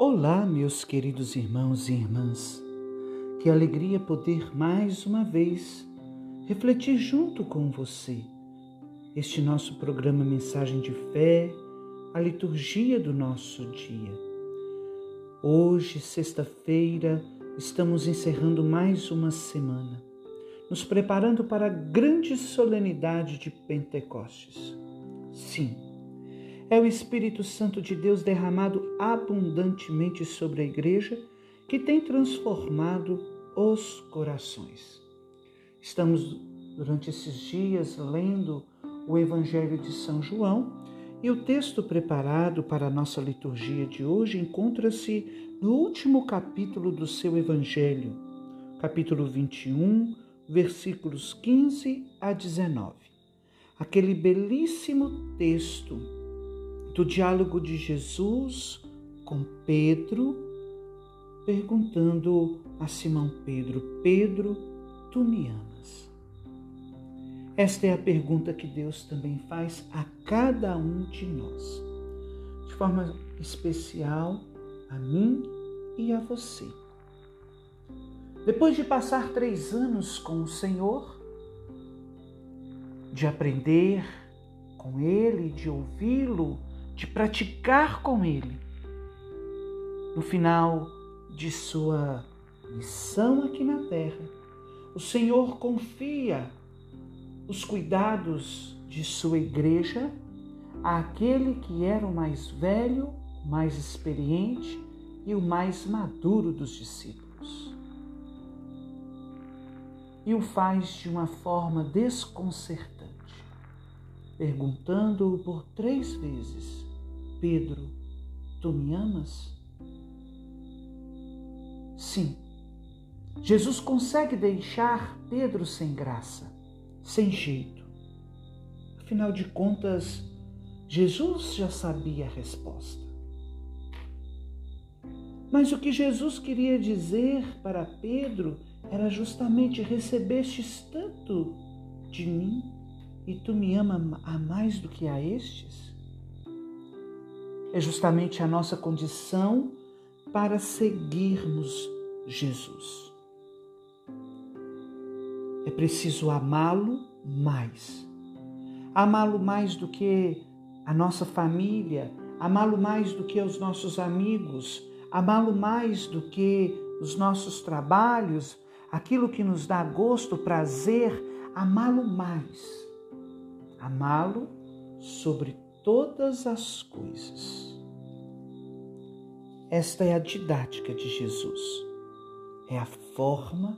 Olá, meus queridos irmãos e irmãs. Que alegria poder mais uma vez refletir junto com você este nosso programa Mensagem de Fé, a liturgia do nosso dia. Hoje, sexta-feira, estamos encerrando mais uma semana, nos preparando para a grande solenidade de Pentecostes. Sim, é o Espírito Santo de Deus derramado abundantemente sobre a igreja que tem transformado os corações. Estamos durante esses dias lendo o Evangelho de São João e o texto preparado para a nossa liturgia de hoje encontra-se no último capítulo do seu Evangelho, capítulo 21, versículos 15 a 19. Aquele belíssimo texto do diálogo de Jesus com Pedro, perguntando a Simão Pedro: Pedro, tu me amas? Esta é a pergunta que Deus também faz a cada um de nós, de forma especial a mim e a você. Depois de passar três anos com o Senhor, de aprender com Ele, de ouvi-lo, de praticar com Ele. No final de sua missão aqui na terra, o Senhor confia os cuidados de sua igreja àquele que era o mais velho, mais experiente e o mais maduro dos discípulos. E o faz de uma forma desconcertante, perguntando-o por três vezes Pedro, tu me amas? Sim, Jesus consegue deixar Pedro sem graça, sem jeito. Afinal de contas, Jesus já sabia a resposta. Mas o que Jesus queria dizer para Pedro era justamente: recebestes tanto de mim e tu me amas a mais do que a estes? É justamente a nossa condição para seguirmos Jesus. É preciso amá-lo mais. Amá-lo mais do que a nossa família, amá-lo mais do que os nossos amigos, amá-lo mais do que os nossos trabalhos, aquilo que nos dá gosto, prazer, amá-lo mais. Amá-lo sobre todas as coisas. Esta é a didática de Jesus. É a forma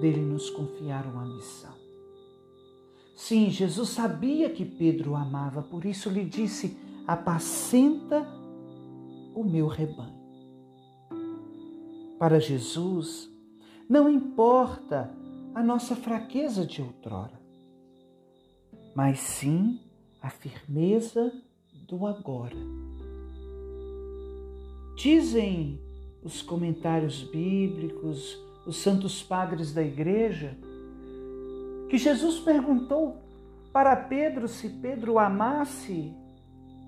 dele nos confiar uma missão. Sim, Jesus sabia que Pedro o amava, por isso lhe disse: apacenta o meu rebanho. Para Jesus, não importa a nossa fraqueza de outrora, mas sim a firmeza do agora. Dizem os comentários bíblicos, os santos padres da igreja, que Jesus perguntou para Pedro se Pedro o amasse,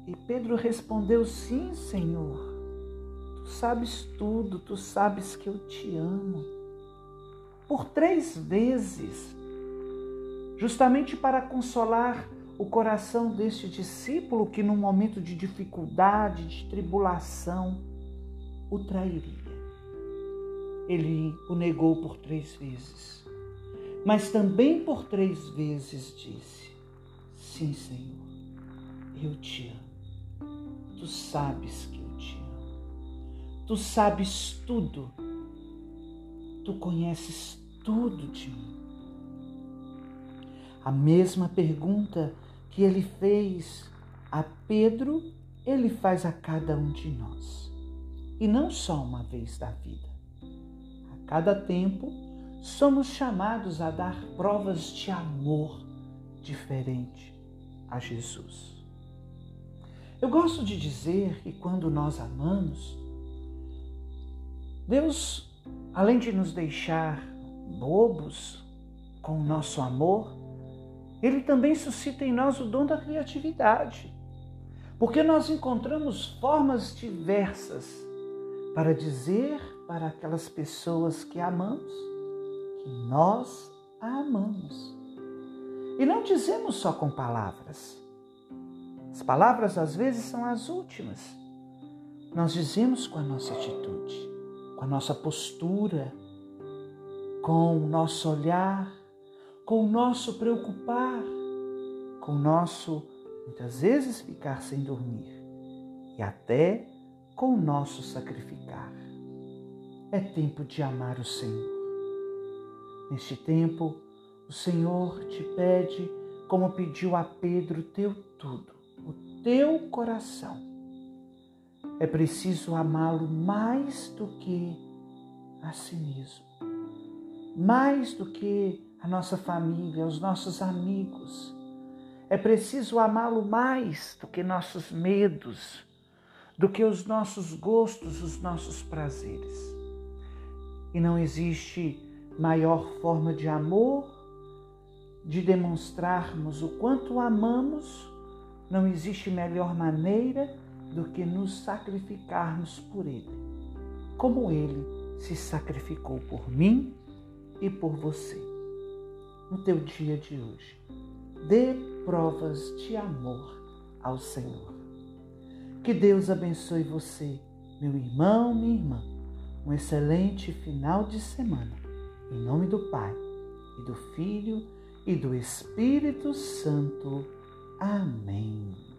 e Pedro respondeu: Sim, Senhor. Tu sabes tudo, tu sabes que eu te amo. Por três vezes, justamente para consolar o coração deste discípulo que, num momento de dificuldade, de tribulação, o trairia. Ele o negou por três vezes, mas também por três vezes disse: Sim, Senhor, eu te amo. Tu sabes que eu te amo. Tu sabes tudo. Tu conheces tudo de mim. A mesma pergunta que ele fez a Pedro, ele faz a cada um de nós. E não só uma vez da vida. A cada tempo, somos chamados a dar provas de amor diferente a Jesus. Eu gosto de dizer que quando nós amamos, Deus, além de nos deixar bobos com o nosso amor, ele também suscita em nós o dom da criatividade. Porque nós encontramos formas diversas para dizer para aquelas pessoas que amamos que nós a amamos. E não dizemos só com palavras. As palavras às vezes são as últimas. Nós dizemos com a nossa atitude, com a nossa postura, com o nosso olhar, com o nosso preocupar, com o nosso, muitas vezes, ficar sem dormir e até com o nosso sacrificar. É tempo de amar o Senhor. Neste tempo, o Senhor te pede, como pediu a Pedro, teu tudo, o teu coração. É preciso amá-lo mais do que a si mesmo, mais do que a nossa família, os nossos amigos. É preciso amá-lo mais do que nossos medos, do que os nossos gostos, os nossos prazeres. E não existe maior forma de amor, de demonstrarmos o quanto amamos, não existe melhor maneira do que nos sacrificarmos por Ele, como Ele se sacrificou por mim e por você. No teu dia de hoje, dê provas de amor ao Senhor. Que Deus abençoe você, meu irmão, minha irmã. Um excelente final de semana. Em nome do Pai, e do Filho, e do Espírito Santo. Amém.